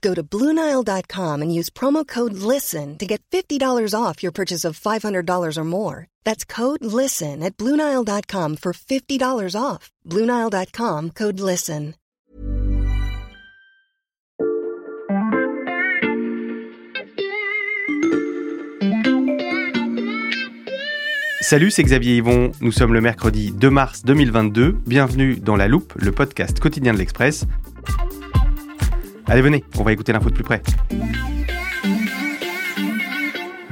Go to Bluenile.com and use promo code LISTEN to get $50 off your purchase of $500 or more. That's code LISTEN at Bluenile.com for $50 off. Bluenile.com code LISTEN. Salut, c'est Xavier Yvon. Nous sommes le mercredi 2 mars 2022. Bienvenue dans La Loupe, le podcast quotidien de l'Express. Allez, venez, on va écouter l'info de plus près.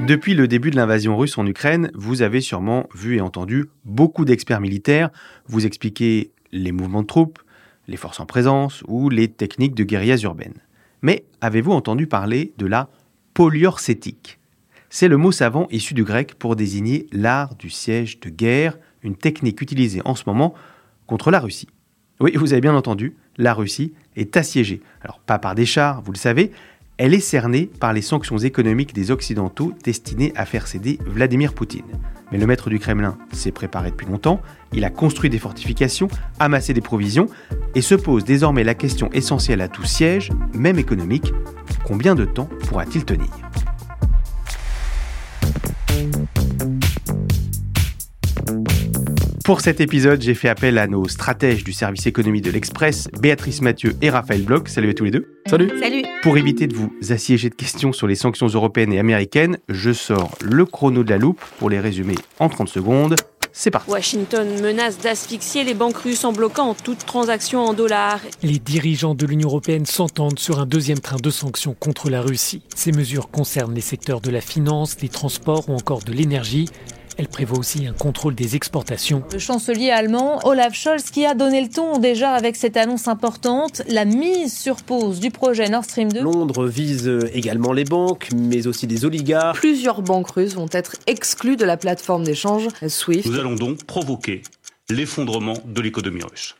Depuis le début de l'invasion russe en Ukraine, vous avez sûrement vu et entendu beaucoup d'experts militaires vous expliquer les mouvements de troupes, les forces en présence ou les techniques de guérillas urbaines. Mais avez-vous entendu parler de la poliorcétique C'est le mot savant issu du grec pour désigner l'art du siège de guerre, une technique utilisée en ce moment contre la Russie. Oui, vous avez bien entendu, la Russie est assiégée. Alors pas par des chars, vous le savez, elle est cernée par les sanctions économiques des Occidentaux destinées à faire céder Vladimir Poutine. Mais le maître du Kremlin s'est préparé depuis longtemps, il a construit des fortifications, amassé des provisions, et se pose désormais la question essentielle à tout siège, même économique, combien de temps pourra-t-il tenir? Pour cet épisode, j'ai fait appel à nos stratèges du service économie de l'Express, Béatrice Mathieu et Raphaël Bloch. Salut à tous les deux. Salut. Salut Pour éviter de vous assiéger de questions sur les sanctions européennes et américaines, je sors le chrono de la loupe pour les résumer en 30 secondes. C'est parti. Washington menace d'asphyxier les banques russes en bloquant toute transaction en dollars. Les dirigeants de l'Union européenne s'entendent sur un deuxième train de sanctions contre la Russie. Ces mesures concernent les secteurs de la finance, des transports ou encore de l'énergie. Elle prévoit aussi un contrôle des exportations. Le chancelier allemand Olaf Scholz qui a donné le ton déjà avec cette annonce importante, la mise sur pause du projet Nord Stream 2. Londres vise également les banques, mais aussi des oligarques. Plusieurs banques russes vont être exclues de la plateforme d'échange SWIFT. Nous allons donc provoquer l'effondrement de l'économie russe.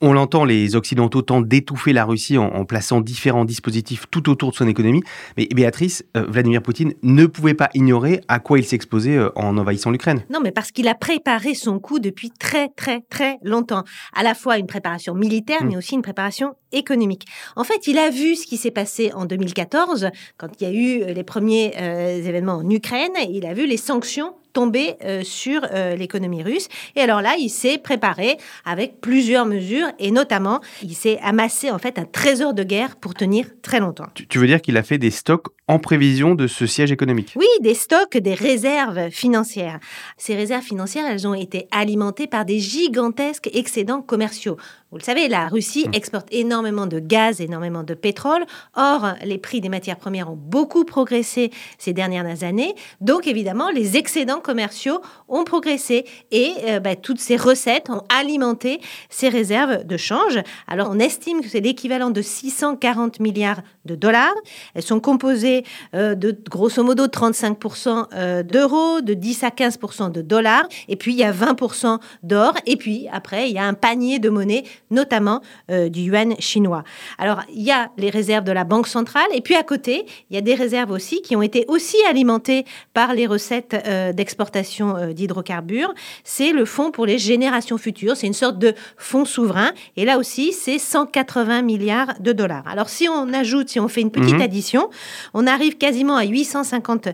On l'entend, les Occidentaux tentent d'étouffer la Russie en, en, plaçant différents dispositifs tout autour de son économie. Mais Béatrice, euh, Vladimir Poutine ne pouvait pas ignorer à quoi il s'exposait euh, en envahissant l'Ukraine. Non, mais parce qu'il a préparé son coup depuis très, très, très longtemps. À la fois une préparation militaire, mmh. mais aussi une préparation économique. En fait, il a vu ce qui s'est passé en 2014, quand il y a eu les premiers euh, événements en Ukraine. Il a vu les sanctions tomber euh, sur euh, l'économie russe. Et alors là, il s'est préparé avec plusieurs mesures et notamment, il s'est amassé en fait un trésor de guerre pour tenir très longtemps. Tu, tu veux dire qu'il a fait des stocks en prévision de ce siège économique? Oui, des stocks, des réserves financières. Ces réserves financières, elles ont été alimentées par des gigantesques excédents commerciaux. Vous le savez, la Russie mmh. exporte énormément de gaz, énormément de pétrole. Or, les prix des matières premières ont beaucoup progressé ces dernières années. Donc, évidemment, les excédents commerciaux ont progressé et euh, bah, toutes ces recettes ont alimenté ces réserves de change. Alors, on estime que c'est l'équivalent de 640 milliards de dollars. Elles sont composées euh, de grosso modo 35% euh, d'euros, de 10 à 15% de dollars. Et puis, il y a 20% d'or. Et puis, après, il y a un panier de monnaie notamment euh, du yuan chinois. Alors, il y a les réserves de la Banque centrale, et puis à côté, il y a des réserves aussi qui ont été aussi alimentées par les recettes euh, d'exportation euh, d'hydrocarbures. C'est le fonds pour les générations futures, c'est une sorte de fonds souverain, et là aussi, c'est 180 milliards de dollars. Alors, si on ajoute, si on fait une petite mmh. addition, on arrive quasiment à 850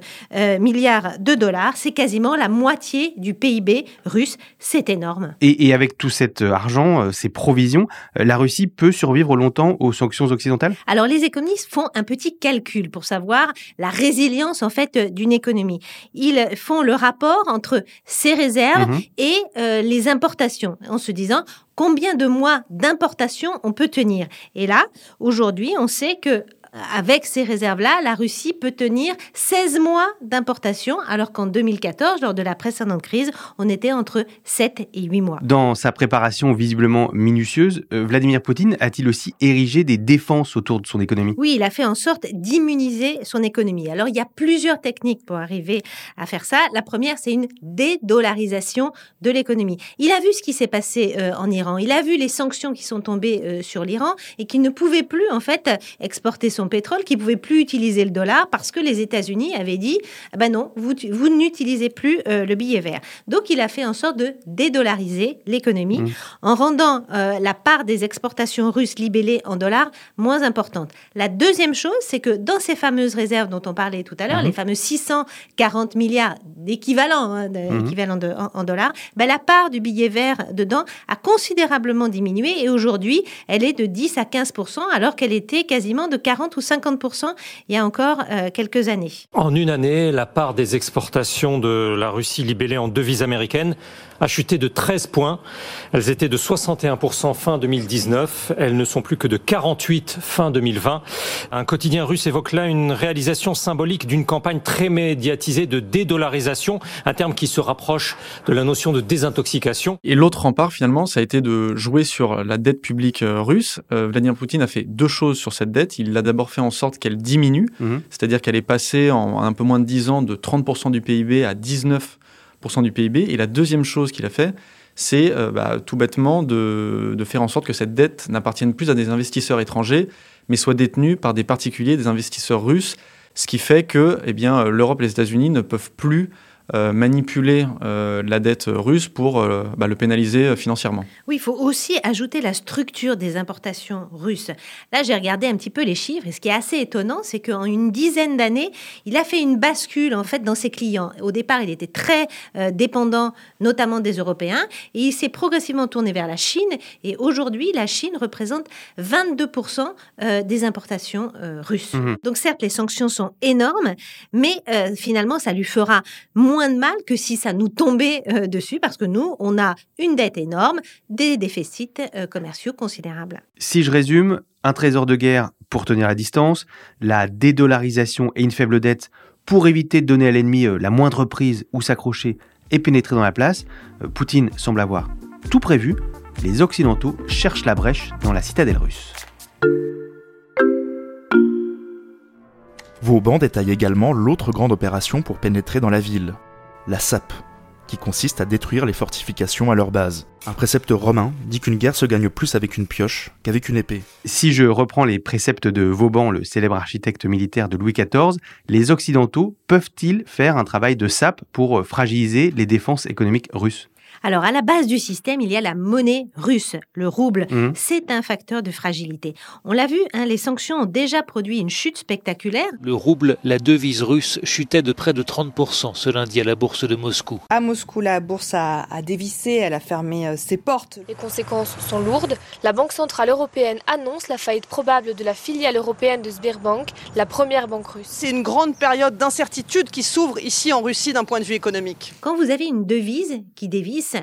milliards de dollars, c'est quasiment la moitié du PIB russe, c'est énorme. Et, et avec tout cet argent, ces provisions, euh, la Russie peut survivre longtemps aux sanctions occidentales? Alors les économistes font un petit calcul pour savoir la résilience en fait euh, d'une économie. Ils font le rapport entre ces réserves Mhm. et euh, les importations en se disant combien de mois d'importation on peut tenir. Et là, aujourd'hui, on sait que avec ces réserves-là, la Russie peut tenir 16 mois d'importation, alors qu'en 2014, lors de la précédente crise, on était entre 7 et 8 mois. Dans sa préparation visiblement minutieuse, euh, Vladimir Poutine a-t-il aussi érigé des défenses autour de son économie? Oui, il a fait en sorte d'immuniser son économie. Alors, il y a plusieurs techniques pour arriver à faire ça. La première, c'est une dédollarisation de l'économie. Il a vu ce qui s'est passé euh, en Iran. Il a vu les sanctions qui sont tombées euh, sur l'Iran et qu'il ne pouvait plus, en fait, exporter son pétrole, qu'il pouvait plus utiliser le dollar parce que les États-Unis avaient dit, ah ben non, vous, vous n'utilisez plus euh, le billet vert. Donc, il a fait en sorte de dédollariser l'économie Mmh. en rendant euh, la part des exportations russes libellées en dollars moins importante. La deuxième chose, c'est que dans ces fameuses réserves dont on parlait tout à l'heure, Mhm. les fameux 640 milliards d'équivalents hein, de- en, en dollars, ben, la part du billet vert dedans a considérablement diminué et aujourd'hui, elle est de 10 à 15 alors qu'elle était quasiment de 40 ou 50 il y a encore euh, quelques années. En une année, la part des exportations de la Russie libellée en devises américaines a chuté de 13 points. Elles étaient de 61% fin 2019. Elles ne sont plus que de 48 fin 2020. Un quotidien russe évoque là une réalisation symbolique d'une campagne très médiatisée de dédollarisation, un terme qui se rapproche de la notion de désintoxication. Et l'autre rempart, finalement, ça a été de jouer sur la dette publique euh, russe. Euh, Vladimir Poutine a fait deux choses sur cette dette. Il a d'abord fait en sorte qu'elle diminue, Mhm. c'est-à-dire qu'elle est passée en un peu moins de 10 ans de 30% du PIB à 19% du PIB. Et la deuxième chose qu'il a fait, c'est euh, bah, tout bêtement de, de faire en sorte que cette dette n'appartienne plus à des investisseurs étrangers, mais soit détenue par des particuliers, des investisseurs russes, ce qui fait que eh bien, euh, l'Europe et les États-Unis ne peuvent plus euh, manipuler euh, la dette russe pour euh, bah, le pénaliser euh, financièrement. Oui, il faut aussi ajouter la structure des importations russes. Là, j'ai regardé un petit peu les chiffres et ce qui est assez étonnant, c'est qu'en une dizaine d'années, il a fait une bascule en fait dans ses clients. Au départ, il était très euh, dépendant, notamment des Européens, et il s'est progressivement tourné vers la Chine. Et aujourd'hui, la Chine représente 22% euh, des importations euh, russes. Mhm. Donc certes, les sanctions sont énormes, mais euh, finalement, ça lui fera moins de mal que si ça nous tombait euh, dessus, parce que nous, on a une dette énorme, des déficits euh, commerciaux considérables. Si je résume, un trésor de guerre pour tenir la distance, la dédollarisation et une faible dette pour éviter de donner à l'ennemi euh, la moindre prise ou s'accrocher et pénétrer dans la place, Poutine semble avoir tout prévu. Les Occidentaux cherchent la brèche dans la citadelle russe. Vauban détaille également l'autre grande opération pour pénétrer dans la ville, la SAP, qui consiste à détruire les fortifications à leur base. Un précepte romain dit qu'une guerre se gagne plus avec une pioche qu'avec une épée. Si je reprends les préceptes de Vauban, le célèbre architecte militaire de Louis XIV, les Occidentaux peuvent-ils faire un travail de sape pour fragiliser les défenses économiques russes? Alors, à la base du système, il y a la monnaie russe, le rouble. Mhm. C'est un facteur de fragilité. On l'a vu, hein, les sanctions ont déjà produit une chute spectaculaire. Le rouble, la devise russe, chutait de près de 30% ce lundi à la bourse de Moscou. À Moscou, la bourse a, a dévissé, elle a fermé euh, ses portes. Les conséquences sont lourdes. La Banque Centrale Européenne annonce la faillite probable de la filiale européenne de Sberbank, la première banque russe. C'est une grande période d'incertitude qui s'ouvre ici en Russie d'un point de vue économique. Quand vous avez une devise qui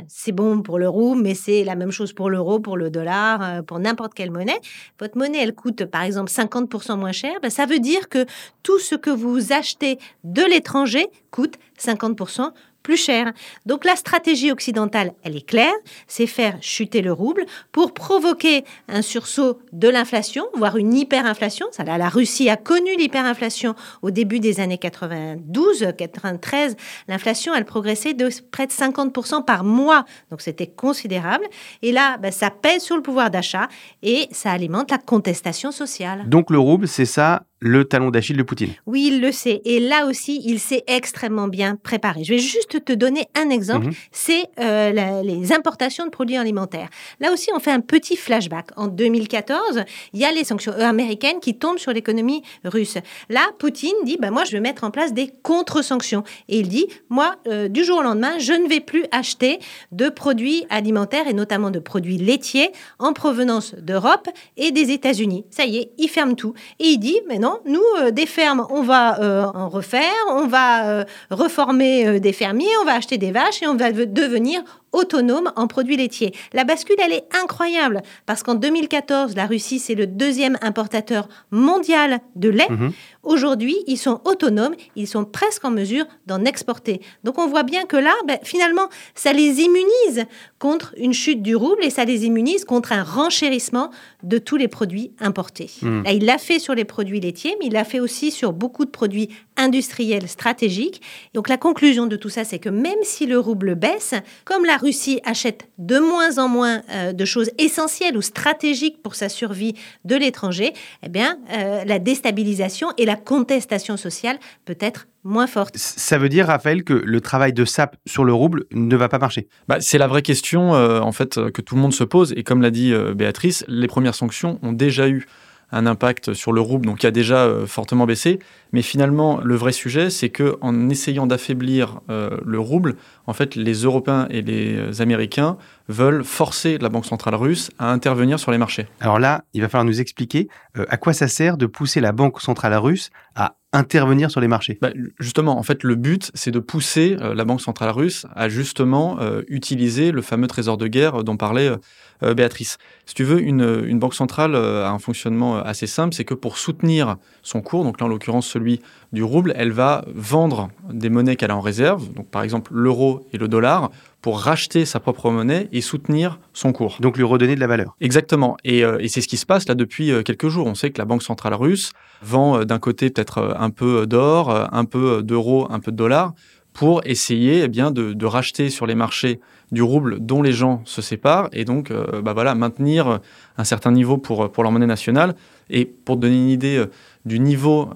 c'est bon pour le rouble, mais c'est la même chose pour l'euro, pour le dollar, euh, pour n'importe quelle monnaie. Votre monnaie, elle coûte par exemple 50% moins cher. Ben, ça veut dire que tout ce que vous achetez de l'étranger coûte 50% plus cher. Donc la stratégie occidentale, elle est claire, c'est faire chuter le rouble pour provoquer un sursaut de l'inflation, voire une hyperinflation. Ça, la Russie a connu l'hyperinflation au début des années 92, 93. L'inflation, elle progressait de près de 50% par mois, donc c'était considérable. Et là, ben, ça pèse sur le pouvoir d'achat et ça alimente la contestation sociale. Donc le rouble, c'est ça le talon d'Achille de Poutine. Oui, il le sait. Et là aussi, il s'est extrêmement bien préparé. Je vais juste te donner un exemple. Mhm. C'est euh, la- les importations de produits alimentaires. Là aussi, on fait un petit flashback. En 2014, il y a les sanctions américaines qui tombent sur l'économie russe. Là, Poutine dit, bah, moi, je vais mettre en place des contre-sanctions. Et il dit, moi, euh, du jour au lendemain, je ne vais plus acheter de produits alimentaires et notamment de produits laitiers en provenance d'Europe et des États-Unis. Ça y est, il ferme tout. Et il dit, mais non, nous, euh, des fermes, on va euh, en refaire, on va euh, reformer des fermiers, on va acheter des vaches et on va ve- devenir autonome en produits laitiers. La bascule, elle est incroyable parce qu'en 2014, la Russie, c'est le deuxième importateur mondial de lait. Mhm. Aujourd'hui, ils sont autonomes, ils sont presque en mesure d'en exporter. Donc on voit bien que là, ben, finalement, ça les immunise contre une chute du rouble et ça les immunise contre un renchérissement de tous les produits importés. Mhm. Là, il l'a fait sur les produits laitiers, mais il l'a fait aussi sur beaucoup de produits industriels stratégiques. Donc la conclusion de tout ça, c'est que même si le rouble baisse, comme la Russie achète de moins en moins euh, de choses essentielles ou stratégiques pour sa survie de l'étranger, eh bien, euh, la déstabilisation et la contestation sociale peut être moins forte. Ça veut dire, Raphaël, que le travail de SAP sur le rouble ne va pas marcher? Bah, c'est la vraie question euh, en fait que tout le monde se pose et comme l'a dit euh, Béatrice, les premières sanctions ont déjà eu un impact sur le rouble, donc qui a déjà euh, fortement baissé. Mais finalement, le vrai sujet, c'est que en essayant d'affaiblir euh, le rouble, en fait, les Européens et les Américains veulent forcer la Banque centrale russe à intervenir sur les marchés. Alors là, il va falloir nous expliquer euh, à quoi ça sert de pousser la Banque centrale russe à intervenir sur les marchés. Bah, justement, en fait, le but, c'est de pousser euh, la Banque centrale russe à justement euh, utiliser le fameux trésor de guerre dont parlait euh, euh, Béatrice. Si tu veux, une, une banque centrale euh, a un fonctionnement euh, assez simple, c'est que pour soutenir son cours, donc là en l'occurrence celui du rouble, elle va vendre des monnaies qu'elle a en réserve, donc par exemple l'euro et le dollar, pour racheter sa propre monnaie et soutenir son cours. Donc lui redonner de la valeur. Exactement. Et, euh, et c'est ce qui se passe là depuis euh, quelques jours. On sait que la Banque centrale russe vend euh, d'un côté peut-être un peu d'or, un peu d'euros, un peu de dollars, pour essayer eh bien, de, de racheter sur les marchés du rouble dont les gens se séparent et donc euh, bah voilà, maintenir un certain niveau pour, pour leur monnaie nationale. Et pour donner une idée du niveau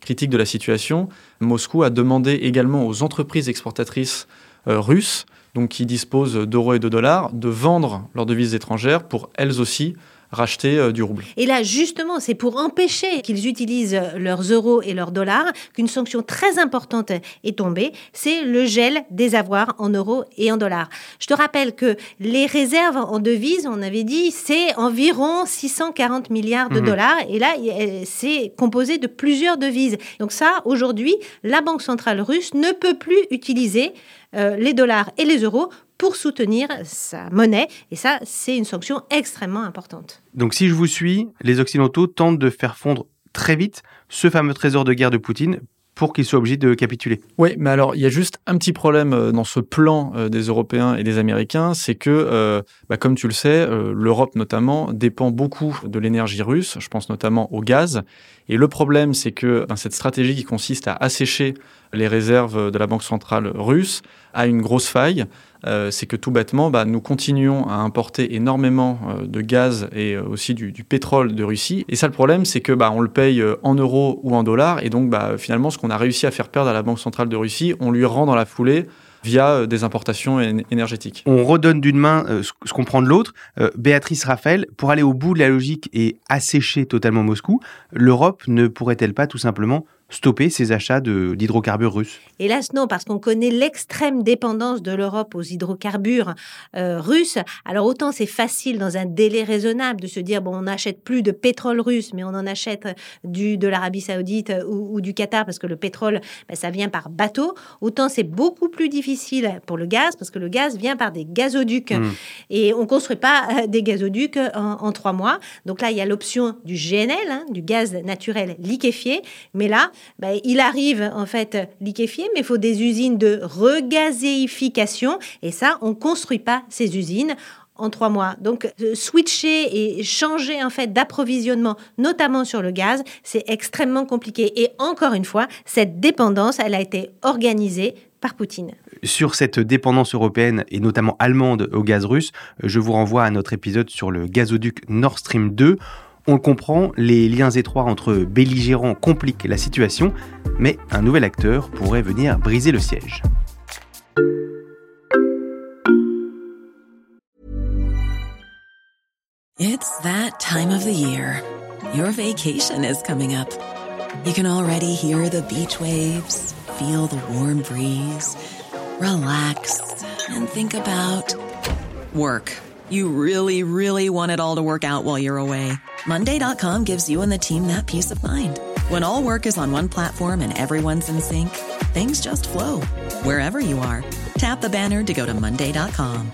critique de la situation, Moscou a demandé également aux entreprises exportatrices russes, donc qui disposent d'euros et de dollars, de vendre leurs devises étrangères pour elles aussi racheter euh, du rouble. Et là, justement, c'est pour empêcher qu'ils utilisent leurs euros et leurs dollars qu'une sanction très importante est tombée. C'est le gel des avoirs en euros et en dollars. Je te rappelle que les réserves en devises, on avait dit, c'est environ 640 milliards de Mhm. dollars. Et là, euh, c'est composé de plusieurs devises. Donc ça, aujourd'hui, la Banque centrale russe ne peut plus utiliser euh, les dollars et les euros pour soutenir sa monnaie. Et ça, c'est une sanction extrêmement importante. Donc si je vous suis, les Occidentaux tentent de faire fondre très vite ce fameux trésor de guerre de Poutine pour qu'il soit obligé de capituler. Oui, mais alors il y a juste un petit problème euh, dans ce plan euh, des Européens et des Américains, c'est que, euh, bah, comme tu le sais, l'Europe notamment dépend beaucoup de l'énergie russe, je pense notamment au gaz. Et le problème, c'est que ben, cette stratégie qui consiste à assécher les réserves de la Banque centrale russe a une grosse faille. Euh, c'est que tout bêtement, bah, nous continuons à importer énormément euh, de gaz et euh, aussi du, pétrole de Russie. Et ça, le problème, c'est que bah, on le paye en euros ou en dollars. Et donc, bah, finalement, ce qu'on a réussi à faire perdre à la Banque centrale de Russie, on lui rend dans la foulée via des importations énergétiques. On redonne d'une main ce qu'on prend de l'autre. Béatrice Raphaël, pour aller au bout de la logique et assécher totalement Moscou, l'Europe ne pourrait-elle pas tout simplement stopper ses achats de- d'hydrocarbures russes Hélas, non, parce qu'on connaît l'extrême dépendance de l'Europe aux hydrocarbures euh, russes. Alors autant c'est facile dans un délai raisonnable de se dire bon, on n'achète plus de pétrole russe, mais on en achète du de l'Arabie Saoudite ou, ou du Qatar parce que le pétrole, ben, ça vient par bateau. Autant c'est beaucoup plus difficile pour le gaz parce que le gaz vient par des gazoducs Mmh. et on construit pas euh, des gazoducs en, en trois mois. Donc là, il y a l'option du GNL, hein, du gaz naturel liquéfié, mais là, ben, il arrive en fait liquéfié, mais il faut des usines de regazéification. Et ça, on construit pas ces usines en trois mois. Donc, euh, switcher et changer en fait d'approvisionnement, notamment sur le gaz, c'est extrêmement compliqué. Et encore une fois, cette dépendance, elle a été organisée par Poutine. Sur cette dépendance européenne et notamment allemande au gaz russe, je vous renvoie à notre épisode sur le gazoduc Nord Stream 2. On le comprend, les liens étroits entre belligérants compliquent la situation, mais un nouvel acteur pourrait venir briser le siège. It's that time of the year. Your vacation is coming up. You can already hear the beach waves, feel the warm breeze, relax, and think about work. You really, really want it all to work out while you're away. Monday.com gives you and the team that peace of mind. When all work is on one platform and everyone's in sync, things just flow wherever you are. Tap the banner to go to Monday.com.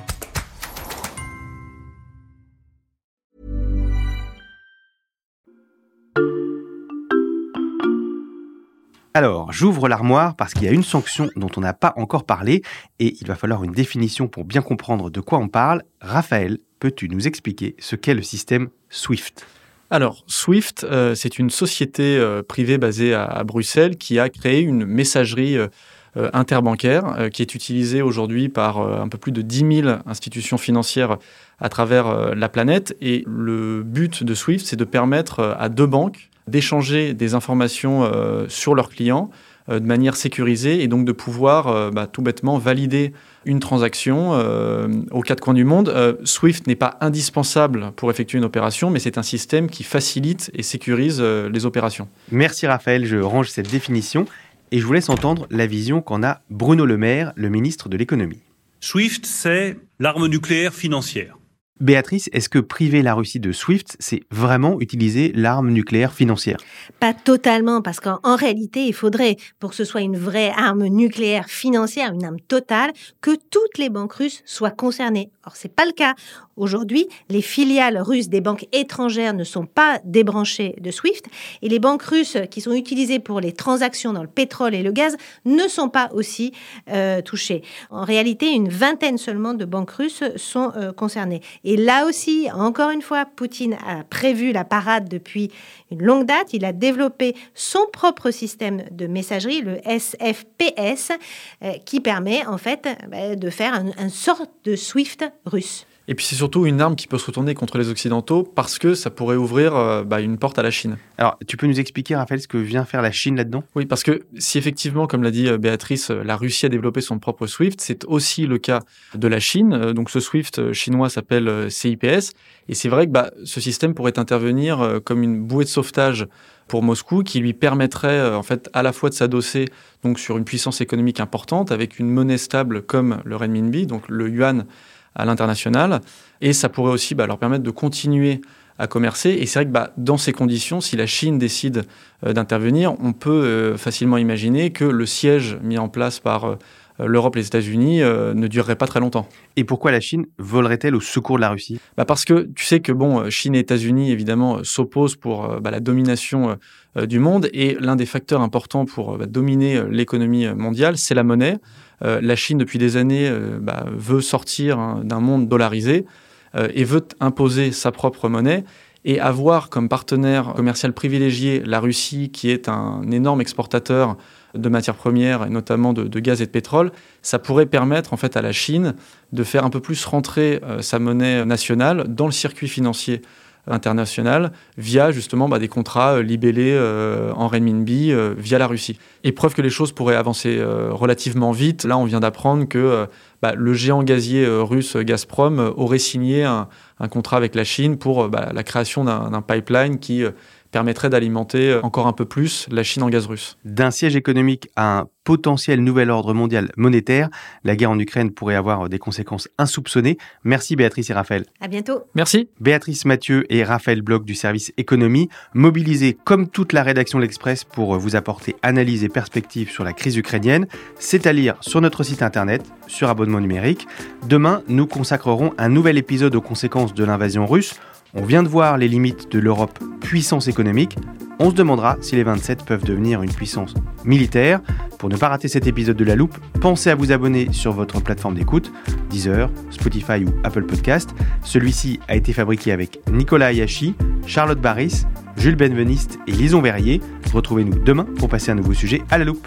Alors, j'ouvre l'armoire parce qu'il y a une sanction dont on n'a pas encore parlé et il va falloir une définition pour bien comprendre de quoi on parle. Raphaël, peux-tu nous expliquer ce qu'est le système SWIFT? Alors, Swift, euh, c'est une société euh, privée basée à, Bruxelles qui a créé une messagerie euh, interbancaire qui est utilisée aujourd'hui par un peu plus de 10 000 institutions financières à travers la planète. Et le but de Swift, c'est de permettre à deux banques d'échanger des informations sur leurs clients de manière sécurisée et donc de pouvoir bah, tout bêtement valider une transaction euh, aux quatre coins du monde. Euh, Swift n'est pas indispensable pour effectuer une opération, mais c'est un système qui facilite et sécurise euh, les opérations. Merci Raphaël, je range cette définition et je vous laisse entendre la vision qu'en a Bruno Le Maire, le ministre de l'économie. Swift, c'est l'arme nucléaire financière. Béatrice, est-ce que priver la Russie de SWIFT, c'est vraiment utiliser l'arme nucléaire financière? Pas totalement, parce qu'en réalité, il faudrait, pour que ce soit une vraie arme nucléaire financière, une arme totale, que toutes les banques russes soient concernées. Or, c'est pas le cas. Aujourd'hui, les filiales russes des banques étrangères ne sont pas débranchées de SWIFT et les banques russes qui sont utilisées pour les transactions dans le pétrole et le gaz ne sont pas aussi euh, touchées. En réalité, une vingtaine seulement de banques russes sont euh, concernées. Et là aussi, encore une fois, Poutine a prévu la parade depuis une longue date. Il a développé son propre système de messagerie, le SFPS, euh, qui permet en fait bah, de faire une un sorte de SWIFT russe. Et puis c'est surtout une arme qui peut se retourner contre les Occidentaux parce que ça pourrait ouvrir euh, bah, une porte à la Chine. Alors tu peux nous expliquer, Raphaël, ce que vient faire la Chine là-dedans? Oui, parce que si effectivement, comme l'a dit euh, Béatrice, euh, la Russie a développé son propre SWIFT, c'est aussi le cas de la Chine. Donc ce SWIFT chinois s'appelle CIPS. Et c'est vrai que bah, ce système pourrait intervenir comme une bouée de sauvetage pour Moscou qui lui permettrait en fait à la fois de s'adosser donc sur une puissance économique importante avec une monnaie stable comme le renminbi, donc le yuan à l'international. Et ça pourrait aussi bah, leur permettre de continuer à commercer. Et c'est vrai que bah, dans ces conditions, si la Chine décide euh, d'intervenir, on peut euh, facilement imaginer que le siège mis en place par euh, l'Europe et les États-Unis ne durerait pas très longtemps. Et pourquoi la Chine volerait-elle au secours de la Russie? Bah Parce que tu sais que bon, Chine et États-Unis, évidemment, s'opposent pour bah, la domination du monde. Et l'un des facteurs importants pour dominer l'économie mondiale, c'est la monnaie. Euh, la Chine, depuis des années, euh, bah, veut sortir hein, d'un monde dollarisé euh, et veut imposer sa propre monnaie. Et avoir comme partenaire commercial privilégié la Russie, qui est un énorme exportateur de matières premières, et notamment de, gaz et de pétrole, ça pourrait permettre en fait à la Chine de faire un peu plus rentrer sa monnaie nationale dans le circuit financier international via justement bah, des contrats euh, libellés euh, en renminbi euh, via la Russie. Et preuve que les choses pourraient avancer relativement vite. Là, on vient d'apprendre que bah, le géant gazier russe Gazprom aurait signé un, contrat avec la Chine pour bah, la création d'un pipeline qui permettrait d'alimenter euh, encore un peu plus la Chine en gaz russe. D'un siège économique à un potentiel nouvel ordre mondial monétaire, la guerre en Ukraine pourrait avoir des conséquences insoupçonnées. Merci Béatrice et Raphaël. À bientôt. Merci. Béatrice Mathieu et Raphaël Bloch du service économie, mobilisés comme toute la rédaction de l'Express pour vous apporter analyse et perspectives sur la crise ukrainienne. C'est à lire sur notre site internet, sur abonnement numérique. Demain, nous consacrerons un nouvel épisode aux conséquences de l'invasion russe. On vient de voir les limites de l'Europe puissance économique. On se demandera si les 27 peuvent devenir une puissance militaire. Pour ne pas rater cet épisode de La Loupe, pensez à vous abonner sur votre plateforme d'écoute, Deezer, Spotify ou Apple Podcast. Celui-ci a été fabriqué avec Nicolas Ayashi, Charlotte Barris, Jules Benveniste et Lison Verrier. Retrouvez-nous demain pour passer un nouveau sujet à La Loupe.